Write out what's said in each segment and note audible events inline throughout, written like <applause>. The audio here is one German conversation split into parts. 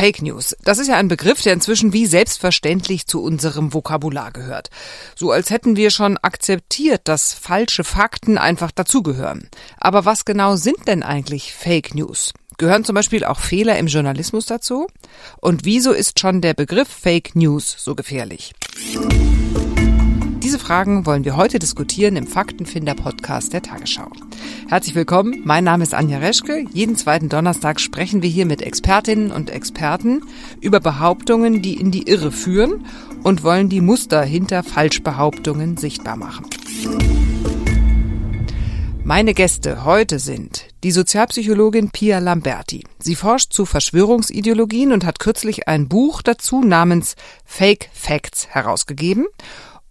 Fake News. Das ist ja ein Begriff, der inzwischen wie selbstverständlich zu unserem Vokabular gehört. So als hätten wir schon akzeptiert, dass falsche Fakten einfach dazugehören. Aber was genau sind denn eigentlich Fake News? Gehören zum Beispiel auch Fehler im Journalismus dazu? Und wieso ist schon der Begriff Fake News so gefährlich? Diese Fragen wollen wir heute diskutieren im Faktenfinder-Podcast der Tagesschau. Herzlich willkommen, mein Name ist Anja Reschke. Jeden zweiten Donnerstag sprechen wir hier mit Expertinnen und Experten über Behauptungen, die in die Irre führen und wollen die Muster hinter Falschbehauptungen sichtbar machen. Meine Gäste heute sind die Sozialpsychologin Pia Lamberti. Sie forscht zu Verschwörungsideologien und hat kürzlich ein Buch dazu namens Fake Facts herausgegeben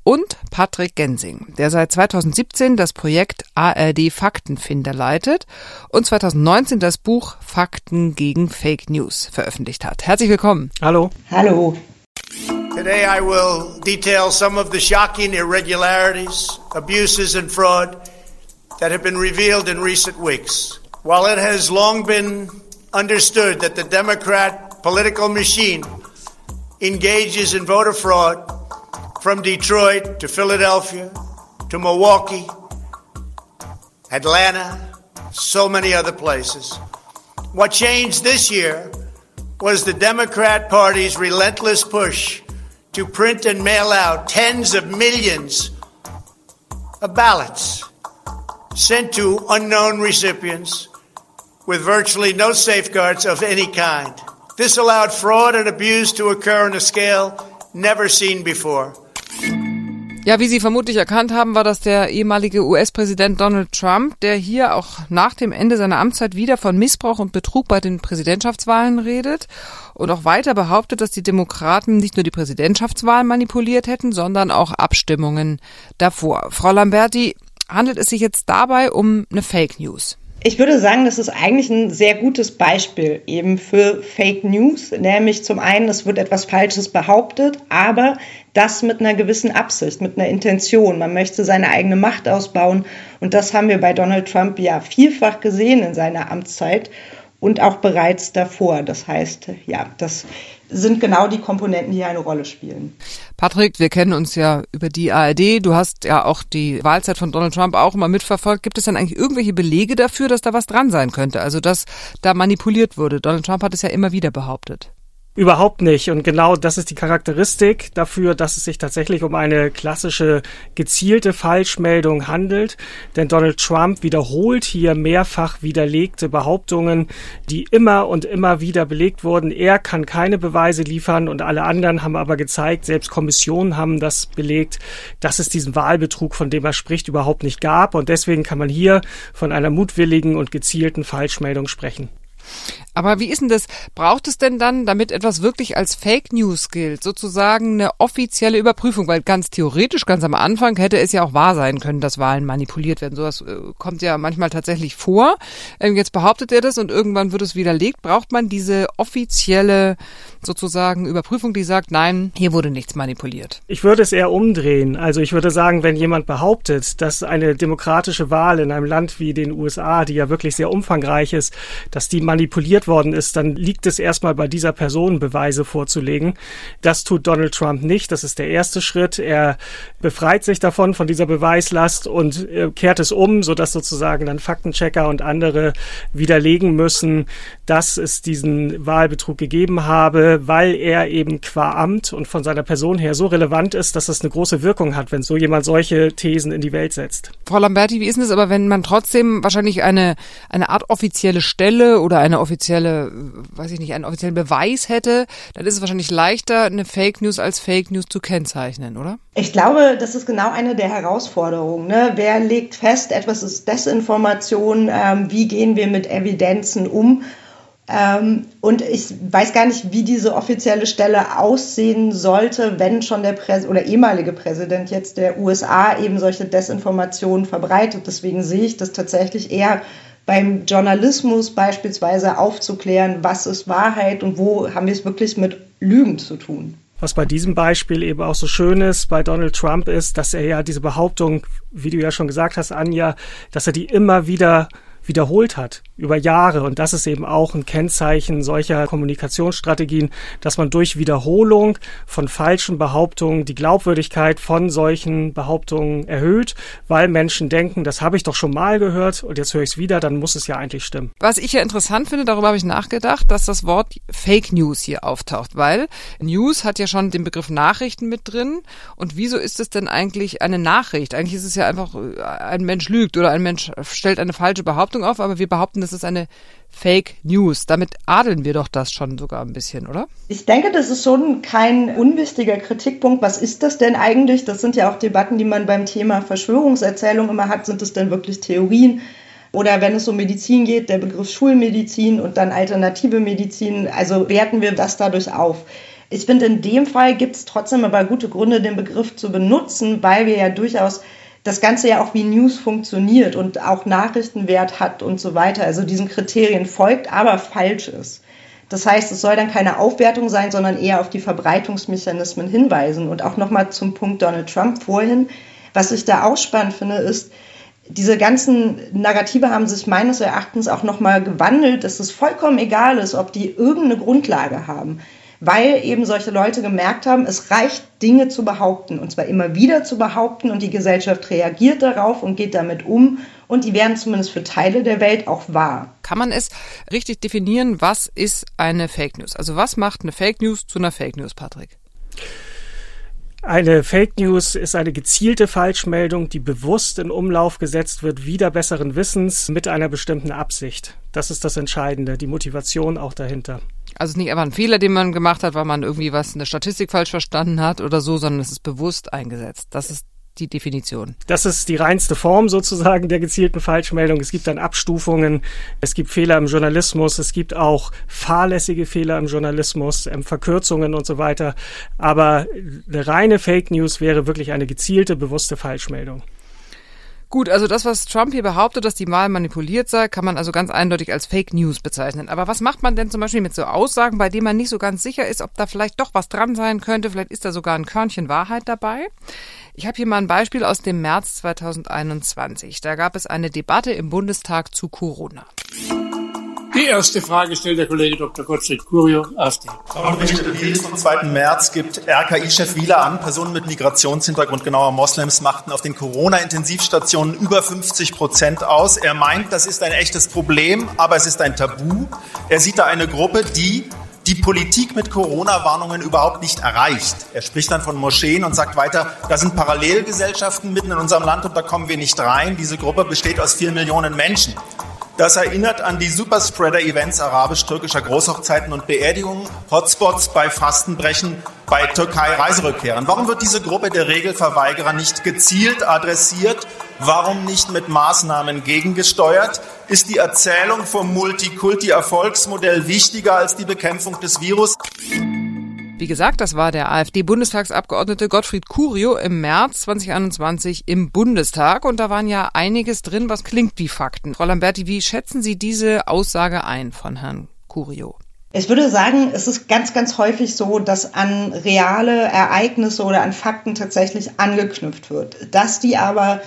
und Patrick Gensing, der seit 2017 das Projekt ARD Faktenfinder leitet und 2019 das Buch Fakten gegen Fake News veröffentlicht hat. Herzlich willkommen. Hallo. Hallo. Today I will detail some of the shocking irregularities, abuses and fraud that have been revealed in recent weeks. While it has long been understood that the Democrat political machine engages in voter fraud from Detroit to Philadelphia to Milwaukee, Atlanta, so many other places. What changed this year was the Democrat Party's relentless push to print and mail out tens of millions of ballots sent to unknown recipients with virtually no safeguards of any kind. This allowed fraud and abuse to occur on a scale never seen before. Ja, wie Sie vermutlich erkannt haben, war das der ehemalige US-Präsident Donald Trump, der hier auch nach dem Ende seiner Amtszeit wieder von Missbrauch und Betrug bei den Präsidentschaftswahlen redet und auch weiter behauptet, dass die Demokraten nicht nur die Präsidentschaftswahlen manipuliert hätten, sondern auch Abstimmungen davor. Frau Lamberti, handelt es sich jetzt dabei um eine Fake News? Ich würde sagen, das ist eigentlich ein sehr gutes Beispiel eben für Fake News, nämlich zum einen, es wird etwas Falsches behauptet, aber das mit einer gewissen Absicht, mit einer Intention. Man möchte seine eigene Macht ausbauen und das haben wir bei Donald Trump ja vielfach gesehen in seiner Amtszeit und auch bereits davor. Das heißt, ja, das sind genau die Komponenten, die hier eine Rolle spielen. Patrick, wir kennen uns ja über die ARD. Du hast ja auch die Wahlzeit von Donald Trump auch immer mitverfolgt. Gibt es denn eigentlich irgendwelche Belege dafür, dass da was dran sein könnte? Also, dass da manipuliert wurde? Donald Trump hat es ja immer wieder behauptet. Überhaupt nicht. Und genau das ist die Charakteristik dafür, dass es sich tatsächlich um eine klassische gezielte Falschmeldung handelt. Denn Donald Trump wiederholt hier mehrfach widerlegte Behauptungen, die immer und immer wieder belegt wurden. Er kann keine Beweise liefern und alle anderen haben aber gezeigt, selbst Kommissionen haben das belegt, dass es diesen Wahlbetrug, von dem er spricht, überhaupt nicht gab. Und deswegen kann man hier von einer mutwilligen und gezielten Falschmeldung sprechen. Aber wie ist denn das? Braucht es denn dann, damit etwas wirklich als Fake News gilt, sozusagen eine offizielle Überprüfung? Weil ganz theoretisch, ganz am Anfang hätte es ja auch wahr sein können, dass Wahlen manipuliert werden. Sowas äh, kommt ja manchmal tatsächlich vor. Ähm, jetzt behauptet er das und irgendwann wird es widerlegt. Braucht man diese offizielle sozusagen Überprüfung, die sagt, nein, hier wurde nichts manipuliert? Ich würde es eher umdrehen. Also ich würde sagen, wenn jemand behauptet, dass eine demokratische Wahl in einem Land wie den USA, die ja wirklich sehr umfangreich ist, dass die manipuliert worden ist, dann liegt es erstmal bei dieser Person, Beweise vorzulegen. Das tut Donald Trump nicht. Das ist der erste Schritt. Er befreit sich davon, von dieser Beweislast und äh, kehrt es um, sodass sozusagen dann Faktenchecker und andere widerlegen müssen, dass es diesen Wahlbetrug gegeben habe, weil er eben qua Amt und von seiner Person her so relevant ist, dass das eine große Wirkung hat, wenn so jemand solche Thesen in die Welt setzt. Frau Lamberti, wie ist es aber, wenn man trotzdem wahrscheinlich eine, eine Art offizielle Stelle oder eine offizielle, weiß ich nicht, einen offiziellen Beweis hätte, dann ist es wahrscheinlich leichter, eine Fake News als Fake News zu kennzeichnen, oder? Ich glaube, das ist genau eine der Herausforderungen. Ne? Wer legt fest, etwas ist Desinformation, ähm, wie gehen wir mit Evidenzen um? Ähm, und ich weiß gar nicht, wie diese offizielle Stelle aussehen sollte, wenn schon der Präs oder ehemalige Präsident jetzt der USA eben solche Desinformationen verbreitet. Deswegen sehe ich das tatsächlich eher beim Journalismus beispielsweise aufzuklären, was ist Wahrheit und wo haben wir es wirklich mit Lügen zu tun. Was bei diesem Beispiel eben auch so schön ist bei Donald Trump ist, dass er ja diese Behauptung, wie du ja schon gesagt hast, Anja, dass er die immer wieder wiederholt hat über Jahre. Und das ist eben auch ein Kennzeichen solcher Kommunikationsstrategien, dass man durch Wiederholung von falschen Behauptungen die Glaubwürdigkeit von solchen Behauptungen erhöht, weil Menschen denken, das habe ich doch schon mal gehört und jetzt höre ich es wieder, dann muss es ja eigentlich stimmen. Was ich ja interessant finde, darüber habe ich nachgedacht, dass das Wort Fake News hier auftaucht, weil News hat ja schon den Begriff Nachrichten mit drin. Und wieso ist es denn eigentlich eine Nachricht? Eigentlich ist es ja einfach, äh, ein Mensch lügt oder ein Mensch stellt eine falsche Behauptung auf, aber wir behaupten, das ist eine Fake News. Damit adeln wir doch das schon sogar ein bisschen, oder? Ich denke, das ist schon kein unwichtiger Kritikpunkt. Was ist das denn eigentlich? Das sind ja auch Debatten, die man beim Thema Verschwörungserzählung immer hat. Sind es denn wirklich Theorien? Oder wenn es um Medizin geht, der Begriff Schulmedizin und dann alternative Medizin, also werten wir das dadurch auf. Ich finde, in dem Fall gibt es trotzdem aber gute Gründe, den Begriff zu benutzen, weil wir ja durchaus das Ganze ja auch wie News funktioniert und auch Nachrichtenwert hat und so weiter, also diesen Kriterien folgt, aber falsch ist. Das heißt, es soll dann keine Aufwertung sein, sondern eher auf die Verbreitungsmechanismen hinweisen. Und auch nochmal zum Punkt Donald Trump vorhin. Was ich da auch spannend finde, ist, diese ganzen Narrative haben sich meines Erachtens auch nochmal gewandelt, dass es vollkommen egal ist, ob die irgendeine Grundlage haben weil eben solche Leute gemerkt haben, es reicht, Dinge zu behaupten und zwar immer wieder zu behaupten und die Gesellschaft reagiert darauf und geht damit um und die werden zumindest für Teile der Welt auch wahr. Kann man es richtig definieren, was ist eine Fake News? Also was macht eine Fake News zu einer Fake News, Patrick? Eine Fake News ist eine gezielte Falschmeldung, die bewusst in Umlauf gesetzt wird, wieder besseren Wissens mit einer bestimmten Absicht. Das ist das Entscheidende, die Motivation auch dahinter. Also nicht einfach ein Fehler, den man gemacht hat, weil man irgendwie was, eine Statistik falsch verstanden hat oder so, sondern es ist bewusst eingesetzt. Das ist die Definition. Das ist die reinste Form sozusagen der gezielten Falschmeldung. Es gibt dann Abstufungen, es gibt Fehler im Journalismus, es gibt auch fahrlässige Fehler im Journalismus, ähm, Verkürzungen und so weiter. Aber eine reine Fake News wäre wirklich eine gezielte, bewusste Falschmeldung. Gut, also das, was Trump hier behauptet, dass die Wahl manipuliert sei, kann man also ganz eindeutig als Fake News bezeichnen. Aber was macht man denn zum Beispiel mit so Aussagen, bei denen man nicht so ganz sicher ist, ob da vielleicht doch was dran sein könnte? Vielleicht ist da sogar ein Körnchen Wahrheit dabei. Ich habe hier mal ein Beispiel aus dem März 2021. Da gab es eine Debatte im Bundestag zu Corona. Die erste Frage stellt der Kollege Dr. Gottfried Curio, AfD. Am 2. März gibt RKI-Chef Wieler an, Personen mit Migrationshintergrund, genauer Moslems, machten auf den Corona-Intensivstationen über 50 Prozent aus. Er meint, das ist ein echtes Problem, aber es ist ein Tabu. Er sieht da eine Gruppe, die die Politik mit Corona-Warnungen überhaupt nicht erreicht. Er spricht dann von Moscheen und sagt weiter, da sind Parallelgesellschaften mitten in unserem Land und da kommen wir nicht rein. Diese Gruppe besteht aus vier Millionen Menschen. Das erinnert an die Superspreader-Events arabisch-türkischer Großhochzeiten und Beerdigungen, Hotspots bei Fastenbrechen, bei Türkei-Reiserückkehrern. Warum wird diese Gruppe der Regelverweigerer nicht gezielt adressiert? Warum nicht mit Maßnahmen gegengesteuert? Ist die Erzählung vom Multikulti-Erfolgsmodell wichtiger als die Bekämpfung des Virus? Wie gesagt, das war der AfD-Bundestagsabgeordnete Gottfried Curio im März 2021 im Bundestag und da waren ja einiges drin, was klingt wie Fakten. Frau Lamberti, wie schätzen Sie diese Aussage ein von Herrn Curio? Ich würde sagen, es ist ganz, ganz häufig so, dass an reale Ereignisse oder an Fakten tatsächlich angeknüpft wird. Dass die aber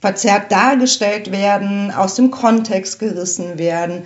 verzerrt dargestellt werden, aus dem Kontext gerissen werden,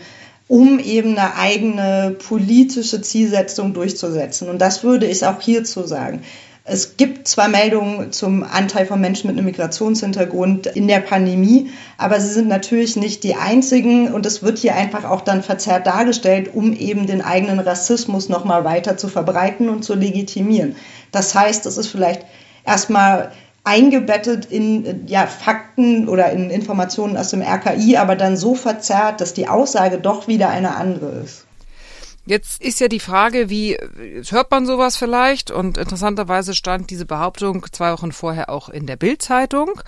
um eben eine eigene politische Zielsetzung durchzusetzen. Und das würde ich auch hierzu sagen. Es gibt zwar Meldungen zum Anteil von Menschen mit einem Migrationshintergrund in der Pandemie, aber sie sind natürlich nicht die einzigen und es wird hier einfach auch dann verzerrt dargestellt, um eben den eigenen Rassismus nochmal weiter zu verbreiten und zu legitimieren. Das heißt, es ist vielleicht erstmal eingebettet in ja, Fakten oder in Informationen aus dem RKI, aber dann so verzerrt, dass die Aussage doch wieder eine andere ist. Jetzt ist ja die Frage, wie hört man sowas vielleicht? Und interessanterweise stand diese Behauptung zwei Wochen vorher auch in der Bildzeitung.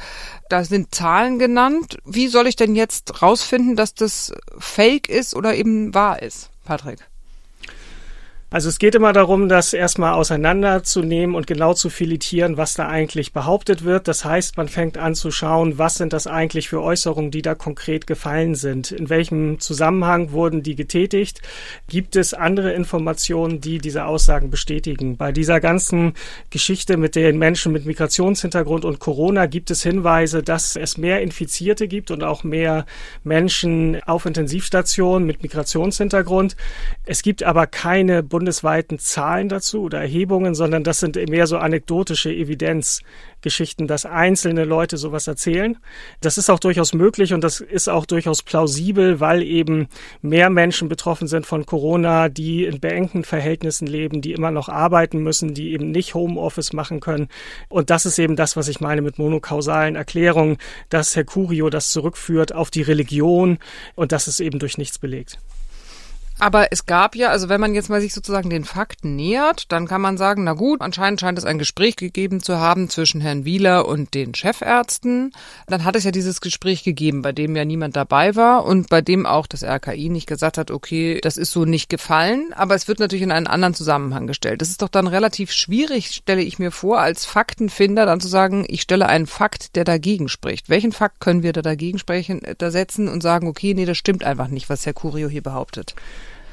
Da sind Zahlen genannt. Wie soll ich denn jetzt rausfinden, dass das Fake ist oder eben wahr ist, Patrick? Also es geht immer darum, das erstmal auseinanderzunehmen und genau zu filetieren, was da eigentlich behauptet wird. Das heißt, man fängt an zu schauen, was sind das eigentlich für Äußerungen, die da konkret gefallen sind? In welchem Zusammenhang wurden die getätigt? Gibt es andere Informationen, die diese Aussagen bestätigen? Bei dieser ganzen Geschichte mit den Menschen mit Migrationshintergrund und Corona gibt es Hinweise, dass es mehr Infizierte gibt und auch mehr Menschen auf Intensivstationen mit Migrationshintergrund. Es gibt aber keine bundesweiten Zahlen dazu oder Erhebungen, sondern das sind mehr so anekdotische Evidenzgeschichten, dass einzelne Leute sowas erzählen. Das ist auch durchaus möglich und das ist auch durchaus plausibel, weil eben mehr Menschen betroffen sind von Corona, die in beengten Verhältnissen leben, die immer noch arbeiten müssen, die eben nicht Homeoffice machen können. Und das ist eben das, was ich meine mit monokausalen Erklärungen, dass Herr Curio das zurückführt auf die Religion und das ist eben durch nichts belegt. Aber es gab ja, also wenn man jetzt mal sich sozusagen den Fakten nähert, dann kann man sagen, na gut, anscheinend scheint es ein Gespräch gegeben zu haben zwischen Herrn Wieler und den Chefärzten. Dann hat es ja dieses Gespräch gegeben, bei dem ja niemand dabei war und bei dem auch das RKI nicht gesagt hat, okay, das ist so nicht gefallen, aber es wird natürlich in einen anderen Zusammenhang gestellt. Das ist doch dann relativ schwierig, stelle ich mir vor, als Faktenfinder dann zu sagen, ich stelle einen Fakt, der dagegen spricht. Welchen Fakt können wir da dagegen sprechen, da setzen und sagen, okay, nee, das stimmt einfach nicht, was Herr Curio hier behauptet?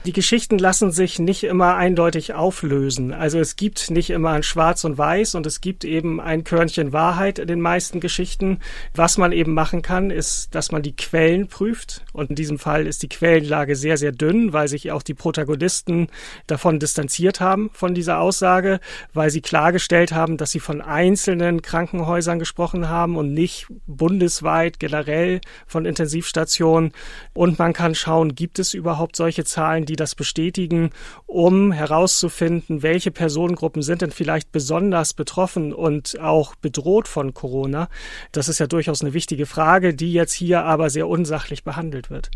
Die Geschichten lassen sich nicht immer eindeutig auflösen. Also es gibt nicht immer ein Schwarz und Weiß und es gibt eben ein Körnchen Wahrheit in den meisten Geschichten. Was man eben machen kann, ist, dass man die Quellen prüft. Und in diesem Fall ist die Quellenlage sehr, sehr dünn, weil sich auch die Protagonisten davon distanziert haben von dieser Aussage, weil sie klargestellt haben, dass sie von einzelnen Krankenhäusern gesprochen haben und nicht bundesweit generell von Intensivstationen. Und man kann schauen, gibt es überhaupt solche Zahlen, die das bestätigen, um herauszufinden, welche Personengruppen sind denn vielleicht besonders betroffen und auch bedroht von Corona. Das ist ja durchaus eine wichtige Frage, die jetzt hier aber sehr unsachlich behandelt wird.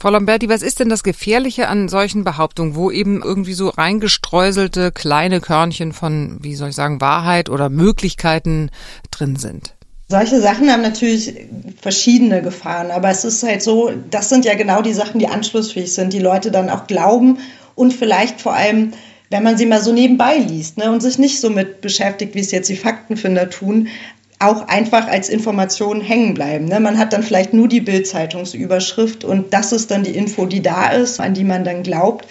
Frau Lamberti, was ist denn das Gefährliche an solchen Behauptungen, wo eben irgendwie so reingestreuselte kleine Körnchen von, wie soll ich sagen, Wahrheit oder Möglichkeiten drin sind? Solche Sachen haben natürlich verschiedene Gefahren, aber es ist halt so, das sind ja genau die Sachen, die anschlussfähig sind, die Leute dann auch glauben und vielleicht vor allem, wenn man sie mal so nebenbei liest ne, und sich nicht so mit beschäftigt, wie es jetzt die Faktenfinder tun, auch einfach als Information hängen bleiben. Ne? Man hat dann vielleicht nur die Bildzeitungsüberschrift und das ist dann die Info, die da ist, an die man dann glaubt.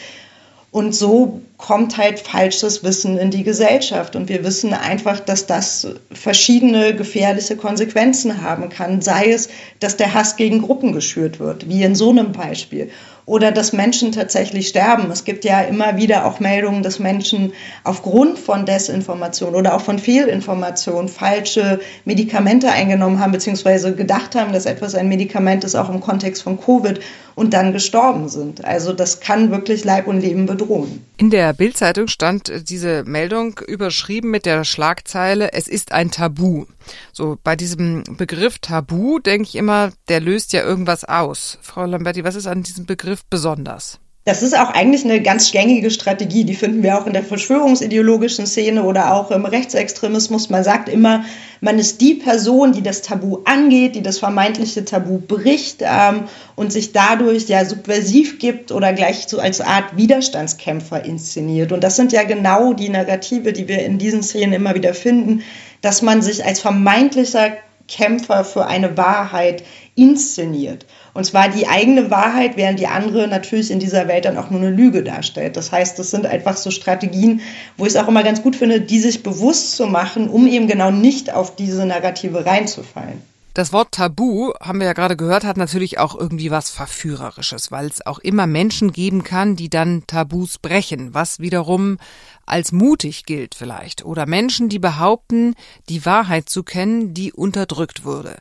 Und so kommt halt falsches Wissen in die Gesellschaft. Und wir wissen einfach, dass das verschiedene gefährliche Konsequenzen haben kann. Sei es, dass der Hass gegen Gruppen geschürt wird, wie in so einem Beispiel oder dass Menschen tatsächlich sterben. Es gibt ja immer wieder auch Meldungen, dass Menschen aufgrund von Desinformation oder auch von Fehlinformation falsche Medikamente eingenommen haben, beziehungsweise gedacht haben, dass etwas ein Medikament ist, auch im Kontext von Covid und dann gestorben sind. Also das kann wirklich Leib und Leben bedrohen. In der Bildzeitung stand diese Meldung überschrieben mit der Schlagzeile, es ist ein Tabu. So, bei diesem Begriff Tabu denke ich immer, der löst ja irgendwas aus. Frau Lamberti, was ist an diesem Begriff besonders? Das ist auch eigentlich eine ganz gängige Strategie. Die finden wir auch in der verschwörungsideologischen Szene oder auch im Rechtsextremismus. Man sagt immer, man ist die Person, die das Tabu angeht, die das vermeintliche Tabu bricht ähm, und sich dadurch ja subversiv gibt oder gleich so als Art Widerstandskämpfer inszeniert. Und das sind ja genau die Narrative, die wir in diesen Szenen immer wieder finden, dass man sich als vermeintlicher Kämpfer für eine Wahrheit inszeniert. Und zwar die eigene Wahrheit, während die andere natürlich in dieser Welt dann auch nur eine Lüge darstellt. Das heißt, das sind einfach so Strategien, wo ich es auch immer ganz gut finde, die sich bewusst zu machen, um eben genau nicht auf diese Narrative reinzufallen. Das Wort Tabu, haben wir ja gerade gehört, hat natürlich auch irgendwie was Verführerisches, weil es auch immer Menschen geben kann, die dann Tabus brechen, was wiederum als mutig gilt vielleicht. Oder Menschen, die behaupten, die Wahrheit zu kennen, die unterdrückt wurde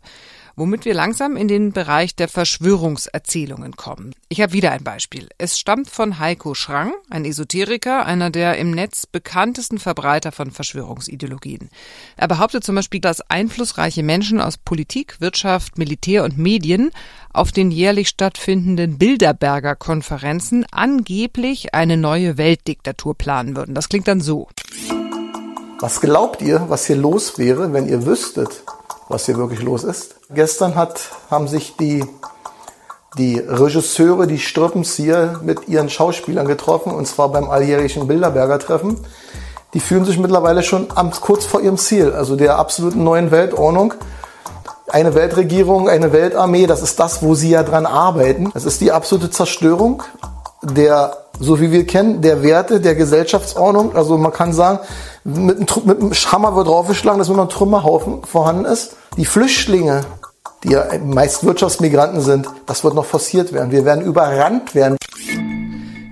womit wir langsam in den Bereich der Verschwörungserzählungen kommen. Ich habe wieder ein Beispiel. Es stammt von Heiko Schrang, ein Esoteriker, einer der im Netz bekanntesten Verbreiter von Verschwörungsideologien. Er behauptet zum Beispiel, dass einflussreiche Menschen aus Politik, Wirtschaft, Militär und Medien auf den jährlich stattfindenden Bilderberger Konferenzen angeblich eine neue Weltdiktatur planen würden. Das klingt dann so. Was glaubt ihr, was hier los wäre, wenn ihr wüsstet, was hier wirklich los ist? Gestern hat, haben sich die die Regisseure, die Strippenzieher mit ihren Schauspielern getroffen, und zwar beim alljährlichen Bilderberger Treffen. Die fühlen sich mittlerweile schon kurz vor ihrem Ziel, also der absoluten neuen Weltordnung. Eine Weltregierung, eine Weltarmee, das ist das, wo sie ja dran arbeiten. Das ist die absolute Zerstörung der, so wie wir kennen, der Werte der Gesellschaftsordnung. Also man kann sagen, mit einem, mit einem Hammer wird draufgeschlagen, dass nur noch ein Trümmerhaufen vorhanden ist. Die Flüchtlinge, die ja meist Wirtschaftsmigranten sind, das wird noch forciert werden. Wir werden überrannt werden.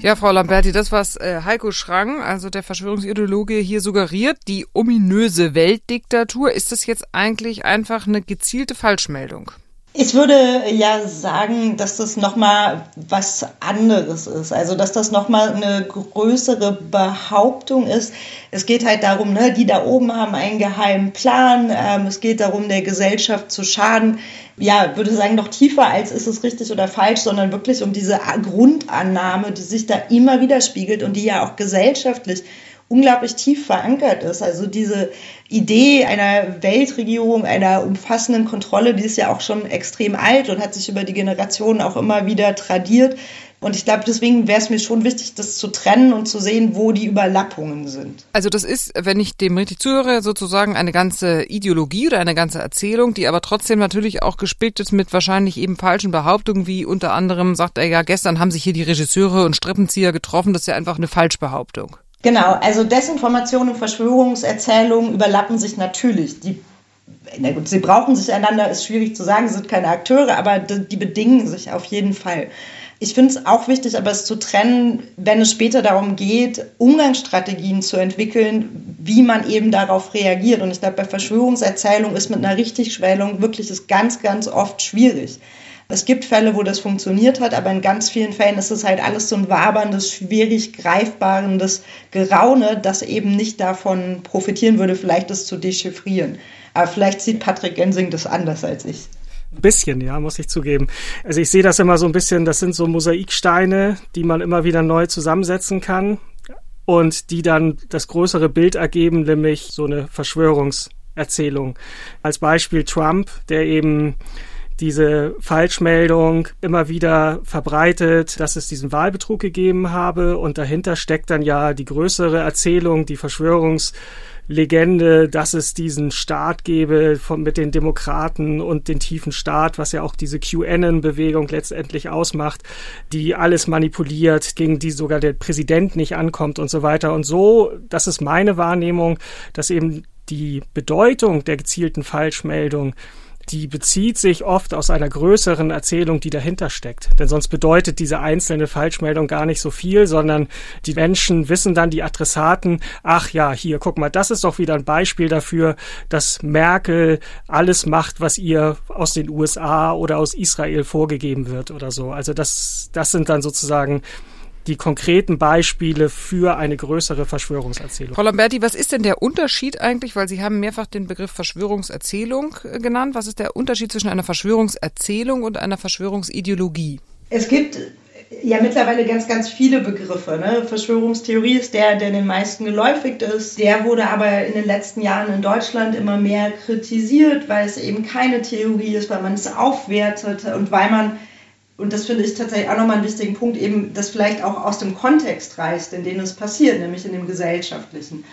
Ja, Frau Lamberti, das, was äh, Heiko Schrang, also der Verschwörungsideologe, hier suggeriert, die ominöse Weltdiktatur, ist das jetzt eigentlich einfach eine gezielte Falschmeldung? Ich würde ja sagen, dass das nochmal was anderes ist. Also, dass das nochmal eine größere Behauptung ist. Es geht halt darum, ne, die da oben haben einen geheimen Plan. Ähm, es geht darum, der Gesellschaft zu schaden. Ja, würde sagen, noch tiefer als ist es richtig oder falsch, sondern wirklich um diese Grundannahme, die sich da immer widerspiegelt und die ja auch gesellschaftlich unglaublich tief verankert ist. Also diese Idee einer Weltregierung, einer umfassenden Kontrolle, die ist ja auch schon extrem alt und hat sich über die Generationen auch immer wieder tradiert. Und ich glaube, deswegen wäre es mir schon wichtig, das zu trennen und zu sehen, wo die Überlappungen sind. Also das ist, wenn ich dem richtig zuhöre, sozusagen eine ganze Ideologie oder eine ganze Erzählung, die aber trotzdem natürlich auch gespickt ist mit wahrscheinlich eben falschen Behauptungen, wie unter anderem sagt er ja, gestern haben sich hier die Regisseure und Strippenzieher getroffen. Das ist ja einfach eine Falschbehauptung. Genau, also Desinformation und Verschwörungserzählungen überlappen sich natürlich. Die, na gut, sie brauchen sich einander, ist schwierig zu sagen, sind keine Akteure, aber die, die bedingen sich auf jeden Fall. Ich finde es auch wichtig, aber es zu trennen, wenn es später darum geht, Umgangsstrategien zu entwickeln, wie man eben darauf reagiert. Und ich glaube, bei Verschwörungserzählungen ist mit einer Richtigschwellung wirklich ist ganz, ganz oft schwierig. Es gibt Fälle, wo das funktioniert hat, aber in ganz vielen Fällen ist es halt alles so ein waberndes, schwierig greifbarendes Geraune, das eben nicht davon profitieren würde, vielleicht das zu dechiffrieren. Aber vielleicht sieht Patrick Gensing das anders als ich. Ein bisschen, ja, muss ich zugeben. Also ich sehe das immer so ein bisschen, das sind so Mosaiksteine, die man immer wieder neu zusammensetzen kann und die dann das größere Bild ergeben, nämlich so eine Verschwörungserzählung. Als Beispiel Trump, der eben diese Falschmeldung immer wieder verbreitet, dass es diesen Wahlbetrug gegeben habe und dahinter steckt dann ja die größere Erzählung, die Verschwörungslegende, dass es diesen Staat gebe von, mit den Demokraten und den tiefen Staat, was ja auch diese QAnon-Bewegung letztendlich ausmacht, die alles manipuliert, gegen die sogar der Präsident nicht ankommt und so weiter. Und so, das ist meine Wahrnehmung, dass eben die Bedeutung der gezielten Falschmeldung die bezieht sich oft aus einer größeren Erzählung, die dahinter steckt. Denn sonst bedeutet diese einzelne Falschmeldung gar nicht so viel, sondern die Menschen wissen dann, die Adressaten, ach ja, hier, guck mal, das ist doch wieder ein Beispiel dafür, dass Merkel alles macht, was ihr aus den USA oder aus Israel vorgegeben wird oder so. Also das, das sind dann sozusagen die konkreten Beispiele für eine größere Verschwörungserzählung. Frau Lamberti, was ist denn der Unterschied eigentlich, weil Sie haben mehrfach den Begriff Verschwörungserzählung äh, genannt. Was ist der Unterschied zwischen einer Verschwörungserzählung und einer Verschwörungsideologie? Es gibt ja mittlerweile ganz, ganz viele Begriffe. Ne? Verschwörungstheorie ist der, der den meisten geläufig ist. Der wurde aber in den letzten Jahren in Deutschland immer mehr kritisiert, weil es eben keine Theorie ist, weil man es aufwertet und weil man und das finde ich tatsächlich auch nochmal einen wichtigen Punkt, eben das vielleicht auch aus dem Kontext reißt, in dem es passiert, nämlich in dem gesellschaftlichen.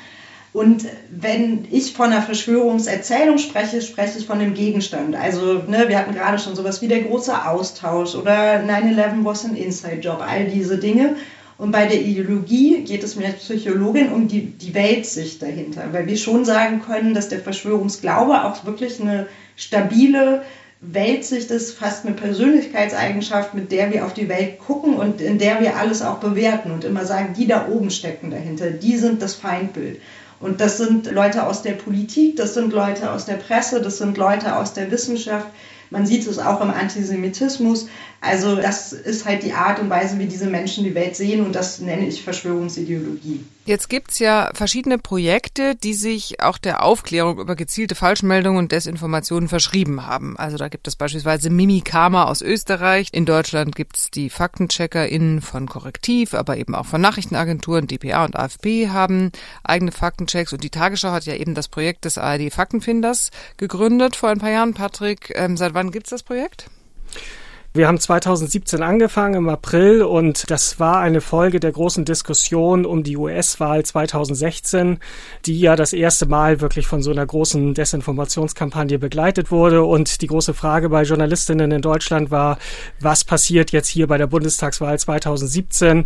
Und wenn ich von einer Verschwörungserzählung spreche, spreche ich von dem Gegenstand. Also, ne, wir hatten gerade schon sowas wie der große Austausch oder 9-11 was ein Inside-Job, all diese Dinge. Und bei der Ideologie geht es mir als Psychologin um die, die Weltsicht dahinter, weil wir schon sagen können, dass der Verschwörungsglaube auch wirklich eine stabile Weltsicht ist fast eine Persönlichkeitseigenschaft, mit der wir auf die Welt gucken und in der wir alles auch bewerten und immer sagen, die da oben stecken dahinter, die sind das Feindbild. Und das sind Leute aus der Politik, das sind Leute aus der Presse, das sind Leute aus der Wissenschaft. Man sieht es auch im Antisemitismus. Also das ist halt die Art und Weise, wie diese Menschen die Welt sehen und das nenne ich Verschwörungsideologie. Jetzt gibt's ja verschiedene Projekte, die sich auch der Aufklärung über gezielte Falschmeldungen und Desinformationen verschrieben haben. Also da gibt es beispielsweise Mimikama aus Österreich. In Deutschland gibt's die FaktencheckerInnen von Korrektiv, aber eben auch von Nachrichtenagenturen. DPA und AFP haben eigene Faktenchecks und die Tagesschau hat ja eben das Projekt des ARD Faktenfinders gegründet vor ein paar Jahren. Patrick, ähm, seit wann gibt's das Projekt? Wir haben 2017 angefangen im April und das war eine Folge der großen Diskussion um die US-Wahl 2016, die ja das erste Mal wirklich von so einer großen Desinformationskampagne begleitet wurde. Und die große Frage bei Journalistinnen in Deutschland war, was passiert jetzt hier bei der Bundestagswahl 2017?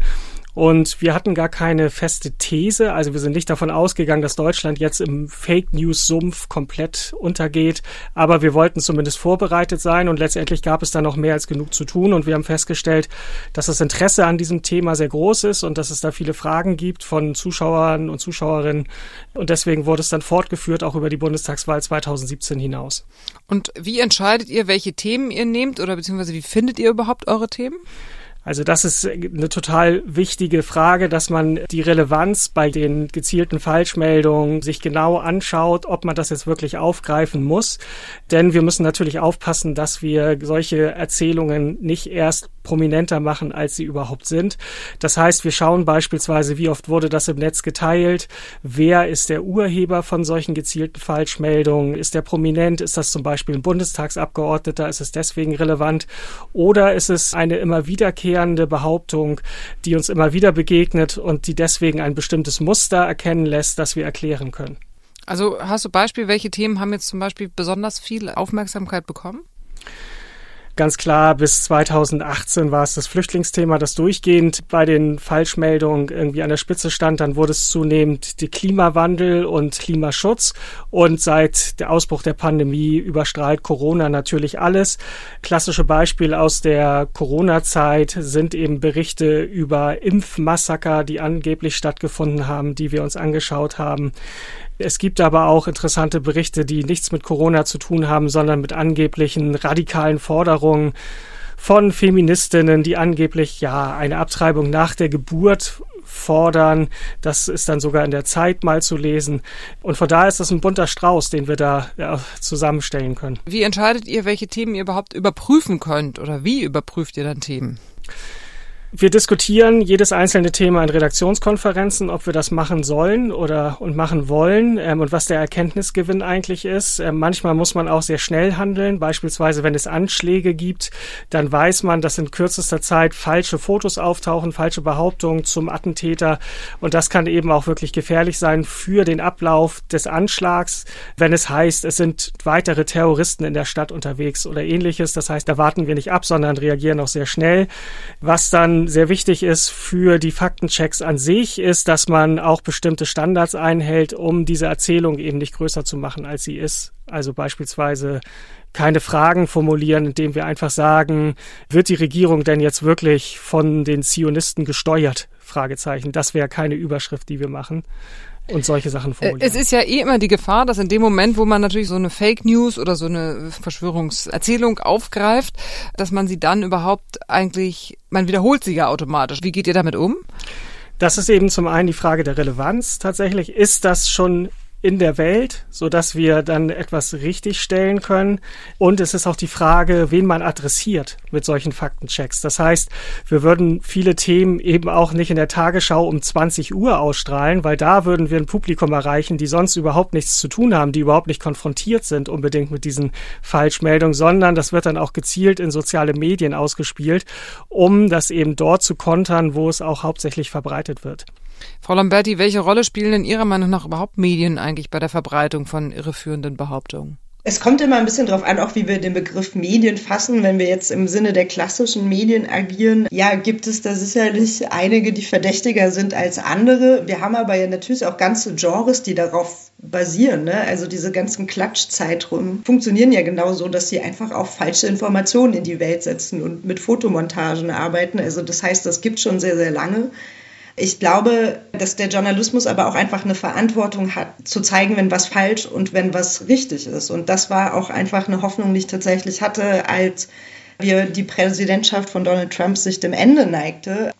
Und wir hatten gar keine feste These. Also wir sind nicht davon ausgegangen, dass Deutschland jetzt im Fake News Sumpf komplett untergeht. Aber wir wollten zumindest vorbereitet sein und letztendlich gab es da noch mehr als genug zu tun. Und wir haben festgestellt, dass das Interesse an diesem Thema sehr groß ist und dass es da viele Fragen gibt von Zuschauern und Zuschauerinnen. Und deswegen wurde es dann fortgeführt, auch über die Bundestagswahl 2017 hinaus. Und wie entscheidet ihr, welche Themen ihr nehmt oder beziehungsweise wie findet ihr überhaupt eure Themen? Also das ist eine total wichtige Frage, dass man die Relevanz bei den gezielten Falschmeldungen sich genau anschaut, ob man das jetzt wirklich aufgreifen muss. Denn wir müssen natürlich aufpassen, dass wir solche Erzählungen nicht erst prominenter machen, als sie überhaupt sind. Das heißt, wir schauen beispielsweise, wie oft wurde das im Netz geteilt, wer ist der Urheber von solchen gezielten Falschmeldungen, ist der prominent, ist das zum Beispiel ein Bundestagsabgeordneter, ist es deswegen relevant? Oder ist es eine immer wiederkehrende Behauptung, die uns immer wieder begegnet und die deswegen ein bestimmtes Muster erkennen lässt, das wir erklären können. Also hast du Beispiel, welche Themen haben jetzt zum Beispiel besonders viel Aufmerksamkeit bekommen? Ganz klar, bis 2018 war es das Flüchtlingsthema, das durchgehend bei den Falschmeldungen irgendwie an der Spitze stand. Dann wurde es zunehmend die Klimawandel und Klimaschutz. Und seit der Ausbruch der Pandemie überstrahlt Corona natürlich alles. Klassische Beispiele aus der Corona-Zeit sind eben Berichte über Impfmassaker, die angeblich stattgefunden haben, die wir uns angeschaut haben. Es gibt aber auch interessante Berichte, die nichts mit Corona zu tun haben, sondern mit angeblichen radikalen Forderungen von Feministinnen, die angeblich ja eine Abtreibung nach der Geburt fordern. Das ist dann sogar in der Zeit mal zu lesen. Und von daher ist das ein bunter Strauß, den wir da ja, zusammenstellen können. Wie entscheidet ihr, welche Themen ihr überhaupt überprüfen könnt oder wie überprüft ihr dann Themen? Wir diskutieren jedes einzelne Thema in Redaktionskonferenzen, ob wir das machen sollen oder und machen wollen ähm, und was der Erkenntnisgewinn eigentlich ist. Ähm, manchmal muss man auch sehr schnell handeln. Beispielsweise, wenn es Anschläge gibt, dann weiß man, dass in kürzester Zeit falsche Fotos auftauchen, falsche Behauptungen zum Attentäter. Und das kann eben auch wirklich gefährlich sein für den Ablauf des Anschlags, wenn es heißt, es sind weitere Terroristen in der Stadt unterwegs oder ähnliches. Das heißt, da warten wir nicht ab, sondern reagieren auch sehr schnell. Was dann sehr wichtig ist für die Faktenchecks an sich, ist, dass man auch bestimmte Standards einhält, um diese Erzählung eben nicht größer zu machen, als sie ist. Also beispielsweise keine Fragen formulieren, indem wir einfach sagen, wird die Regierung denn jetzt wirklich von den Zionisten gesteuert? Fragezeichen. Das wäre keine Überschrift, die wir machen und solche Sachen formulieren. Es ist ja eh immer die Gefahr, dass in dem Moment, wo man natürlich so eine Fake News oder so eine Verschwörungserzählung aufgreift, dass man sie dann überhaupt eigentlich, man wiederholt sie ja automatisch. Wie geht ihr damit um? Das ist eben zum einen die Frage der Relevanz tatsächlich. Ist das schon in der Welt, so dass wir dann etwas richtigstellen können. Und es ist auch die Frage, wen man adressiert mit solchen Faktenchecks. Das heißt, wir würden viele Themen eben auch nicht in der Tagesschau um 20 Uhr ausstrahlen, weil da würden wir ein Publikum erreichen, die sonst überhaupt nichts zu tun haben, die überhaupt nicht konfrontiert sind unbedingt mit diesen Falschmeldungen, sondern das wird dann auch gezielt in soziale Medien ausgespielt, um das eben dort zu kontern, wo es auch hauptsächlich verbreitet wird. Frau Lamberti, welche Rolle spielen in Ihrer Meinung nach überhaupt Medien eigentlich bei der Verbreitung von irreführenden Behauptungen? Es kommt immer ein bisschen darauf an, auch wie wir den Begriff Medien fassen. Wenn wir jetzt im Sinne der klassischen Medien agieren, ja, gibt es da sicherlich einige, die verdächtiger sind als andere. Wir haben aber ja natürlich auch ganze Genres, die darauf basieren. Ne? Also diese ganzen Klatschzeitungen funktionieren ja genauso, dass sie einfach auch falsche Informationen in die Welt setzen und mit Fotomontagen arbeiten. Also das heißt, das gibt schon sehr, sehr lange. Ich glaube, dass der Journalismus aber auch einfach eine Verantwortung hat, zu zeigen, wenn was falsch und wenn was richtig ist. Und das war auch einfach eine Hoffnung, die ich tatsächlich hatte, als wir die Präsidentschaft von Donald Trump sich dem Ende neigte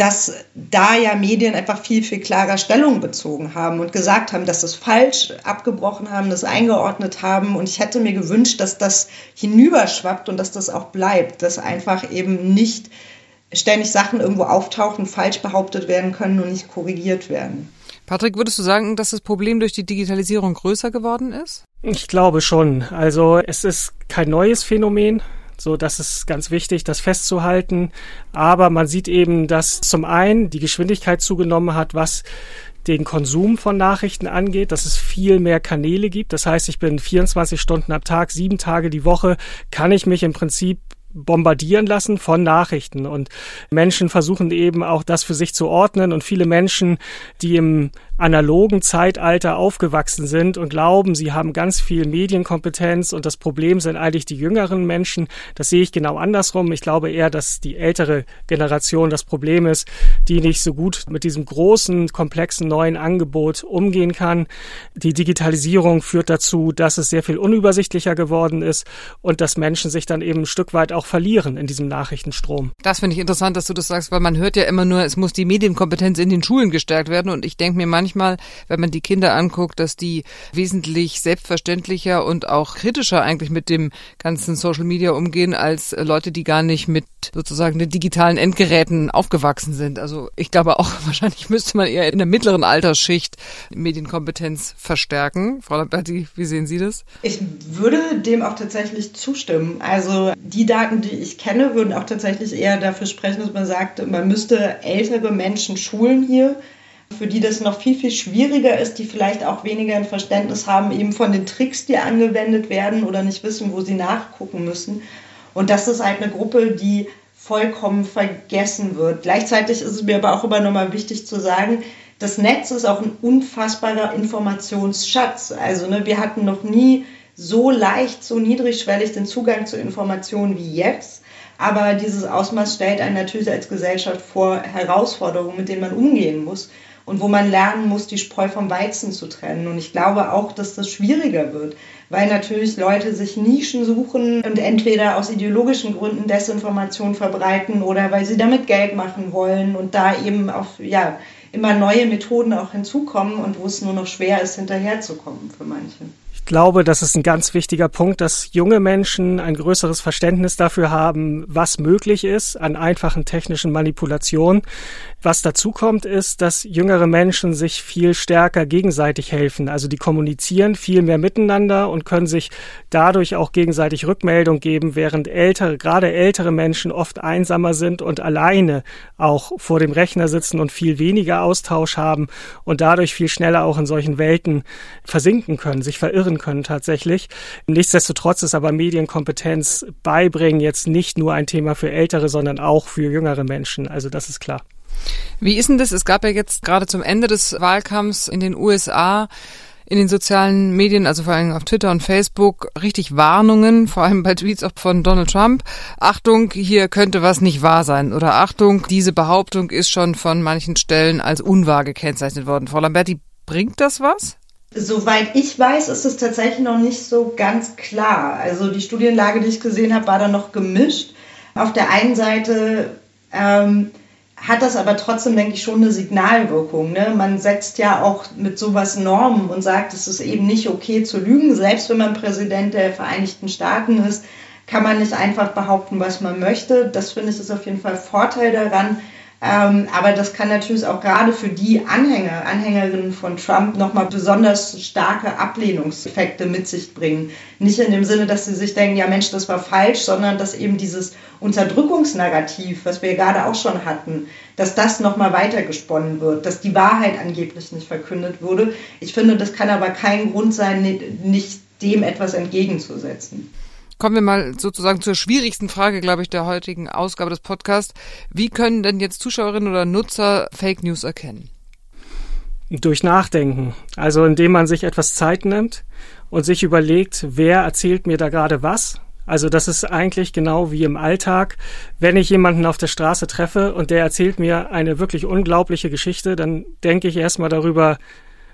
dass da ja Medien einfach viel, viel klarer Stellung bezogen haben und gesagt haben, dass das falsch abgebrochen haben, das eingeordnet haben. Und ich hätte mir gewünscht, dass das hinüberschwappt und dass das auch bleibt, dass einfach eben nicht ständig Sachen irgendwo auftauchen, falsch behauptet werden können und nicht korrigiert werden. Patrick, würdest du sagen, dass das Problem durch die Digitalisierung größer geworden ist? Ich glaube schon. Also es ist kein neues Phänomen So, das ist ganz wichtig, das festzuhalten. Aber man sieht eben, dass zum einen die Geschwindigkeit zugenommen hat, was den Konsum von Nachrichten angeht, dass es viel mehr Kanäle gibt. Das heißt, ich bin 24 Stunden am Tag, sieben Tage die Woche, kann ich mich im Prinzip bombardieren lassen von Nachrichten und Menschen versuchen eben auch das für sich zu ordnen und viele Menschen, die im analogen Zeitalter aufgewachsen sind und glauben, sie haben ganz viel Medienkompetenz und das Problem sind eigentlich die jüngeren Menschen. Das sehe ich genau andersrum. Ich glaube eher, dass die ältere Generation das Problem ist, die nicht so gut mit diesem großen, komplexen neuen Angebot umgehen kann. Die Digitalisierung führt dazu, dass es sehr viel unübersichtlicher geworden ist und dass Menschen sich dann eben ein Stück weit auch verlieren in diesem Nachrichtenstrom. Das finde ich interessant, dass du das sagst, weil man hört ja immer nur, es muss die Medienkompetenz in den Schulen gestärkt werden und ich denke mir manchmal, manchmal, wenn man die Kinder anguckt, dass die wesentlich selbstverständlicher und auch kritischer eigentlich mit dem ganzen Social Media umgehen als Leute, die gar nicht mit sozusagen den digitalen Endgeräten aufgewachsen sind. Also ich glaube auch, <laughs> wahrscheinlich müsste man eher in der mittleren Altersschicht Medienkompetenz verstärken. Frau Lamberti, wie sehen Sie das? Ich würde dem auch tatsächlich zustimmen. Also die Daten, die ich kenne, würden auch tatsächlich eher dafür sprechen, dass man sagt, man müsste ältere Menschen schulen hier für die das noch viel, viel schwieriger ist, die vielleicht auch weniger ein Verständnis haben eben von den Tricks, die angewendet werden oder nicht wissen, wo sie nachgucken müssen. Und das ist halt eine Gruppe, die vollkommen vergessen wird. Gleichzeitig ist es mir aber auch immer nochmal wichtig zu sagen, das Netz ist auch ein unfassbarer Informationsschatz. Also ne, wir hatten noch nie so leicht, so niedrigschwellig den Zugang zu Informationen wie jetzt. Aber dieses Ausmaß stellt einen natürlich als Gesellschaft vor Herausforderungen, mit denen man umgehen muss und wo man lernen muss, die Spreu vom Weizen zu trennen. Und ich glaube auch, dass das schwieriger wird, weil natürlich Leute sich Nischen suchen und entweder aus ideologischen Gründen Desinformation verbreiten oder weil sie damit Geld machen wollen und da eben auch ja, immer neue Methoden auch hinzukommen und wo es nur noch schwer ist, hinterherzukommen für manche glaube, das ist ein ganz wichtiger Punkt, dass junge Menschen ein größeres Verständnis dafür haben, was möglich ist an einfachen technischen Manipulationen. Was dazu kommt, ist, dass jüngere Menschen sich viel stärker gegenseitig helfen. Also die kommunizieren viel mehr miteinander und können sich dadurch auch gegenseitig Rückmeldung geben, während ältere, gerade ältere Menschen oft einsamer sind und alleine auch vor dem Rechner sitzen und viel weniger Austausch haben und dadurch viel schneller auch in solchen Welten versinken können, sich verirren können tatsächlich. Nichtsdestotrotz ist aber Medienkompetenz beibringen jetzt nicht nur ein Thema für Ältere, sondern auch für jüngere Menschen. Also das ist klar. Wie ist denn das? Es gab ja jetzt gerade zum Ende des Wahlkampfs in den USA in den sozialen Medien, also vor allem auf Twitter und Facebook, richtig Warnungen, vor allem bei Tweets auch von Donald Trump. Achtung, hier könnte was nicht wahr sein. Oder Achtung, diese Behauptung ist schon von manchen Stellen als unwahr gekennzeichnet worden. Frau Lamberti, bringt das was? Soweit ich weiß, ist es tatsächlich noch nicht so ganz klar. Also die Studienlage, die ich gesehen habe, war da noch gemischt. Auf der einen Seite ähm, hat das aber trotzdem, denke ich, schon eine Signalwirkung. Ne? Man setzt ja auch mit sowas Normen und sagt, es ist eben nicht okay zu lügen. Selbst wenn man Präsident der Vereinigten Staaten ist, kann man nicht einfach behaupten, was man möchte. Das finde ich ist auf jeden Fall Vorteil daran. Ähm, aber das kann natürlich auch gerade für die Anhänger, Anhängerinnen von Trump nochmal besonders starke Ablehnungseffekte mit sich bringen. Nicht in dem Sinne, dass sie sich denken, ja Mensch, das war falsch, sondern dass eben dieses Unterdrückungsnarrativ, was wir gerade auch schon hatten, dass das nochmal weitergesponnen wird, dass die Wahrheit angeblich nicht verkündet wurde. Ich finde, das kann aber kein Grund sein, nicht dem etwas entgegenzusetzen. Kommen wir mal sozusagen zur schwierigsten Frage, glaube ich, der heutigen Ausgabe des Podcasts. Wie können denn jetzt Zuschauerinnen oder Nutzer Fake News erkennen? Durch Nachdenken. Also indem man sich etwas Zeit nimmt und sich überlegt, wer erzählt mir da gerade was. Also das ist eigentlich genau wie im Alltag. Wenn ich jemanden auf der Straße treffe und der erzählt mir eine wirklich unglaubliche Geschichte, dann denke ich erstmal darüber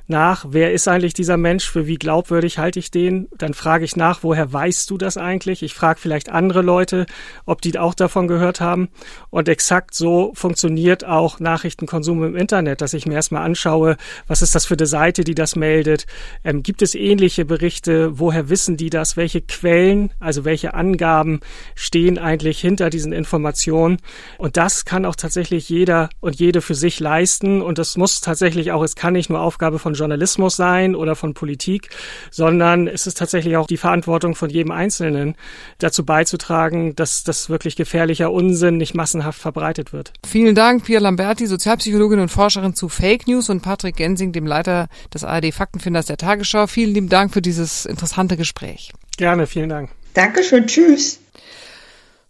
nach, wer ist eigentlich dieser Mensch, für wie glaubwürdig halte ich den. Dann frage ich nach, woher weißt du das eigentlich? Ich frage vielleicht andere Leute, ob die auch davon gehört haben. Und exakt so funktioniert auch Nachrichtenkonsum im Internet, dass ich mir erstmal anschaue, was ist das für eine Seite, die das meldet? Ähm, gibt es ähnliche Berichte? Woher wissen die das? Welche Quellen, also welche Angaben stehen eigentlich hinter diesen Informationen? Und das kann auch tatsächlich jeder und jede für sich leisten. Und das muss tatsächlich auch, es kann nicht nur Aufgabe von Journalismus sein oder von Politik, sondern es ist tatsächlich auch die Verantwortung von jedem Einzelnen, dazu beizutragen, dass das wirklich gefährlicher Unsinn nicht massenhaft verbreitet wird. Vielen Dank, Pia Lamberti, Sozialpsychologin und Forscherin zu Fake News und Patrick Gensing, dem Leiter des ARD Faktenfinders der Tagesschau. Vielen lieben Dank für dieses interessante Gespräch. Gerne, vielen Dank. Dankeschön, tschüss.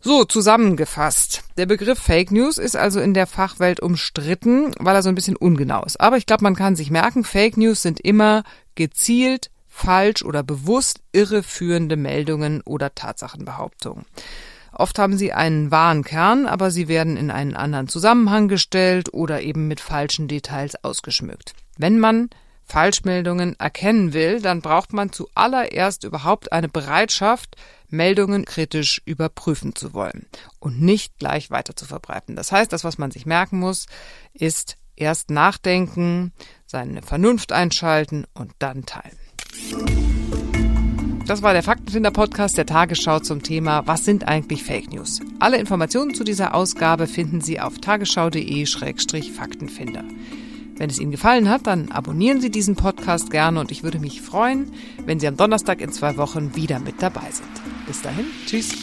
So, zusammengefasst. Der Begriff Fake News ist also in der Fachwelt umstritten, weil er so ein bisschen ungenau ist. Aber ich glaube, man kann sich merken, Fake News sind immer gezielt, falsch oder bewusst irreführende Meldungen oder Tatsachenbehauptungen. Oft haben sie einen wahren Kern, aber sie werden in einen anderen Zusammenhang gestellt oder eben mit falschen Details ausgeschmückt. Wenn man Falschmeldungen erkennen will, dann braucht man zuallererst überhaupt eine Bereitschaft, Meldungen kritisch überprüfen zu wollen und nicht gleich weiter zu verbreiten. Das heißt, das, was man sich merken muss, ist erst nachdenken, seine Vernunft einschalten und dann teilen. Das war der Faktenfinder-Podcast der Tagesschau zum Thema Was sind eigentlich Fake News? Alle Informationen zu dieser Ausgabe finden Sie auf tagesschau.de-faktenfinder. Wenn es Ihnen gefallen hat, dann abonnieren Sie diesen Podcast gerne und ich würde mich freuen, wenn Sie am Donnerstag in zwei Wochen wieder mit dabei sind. Bis dahin, tschüss.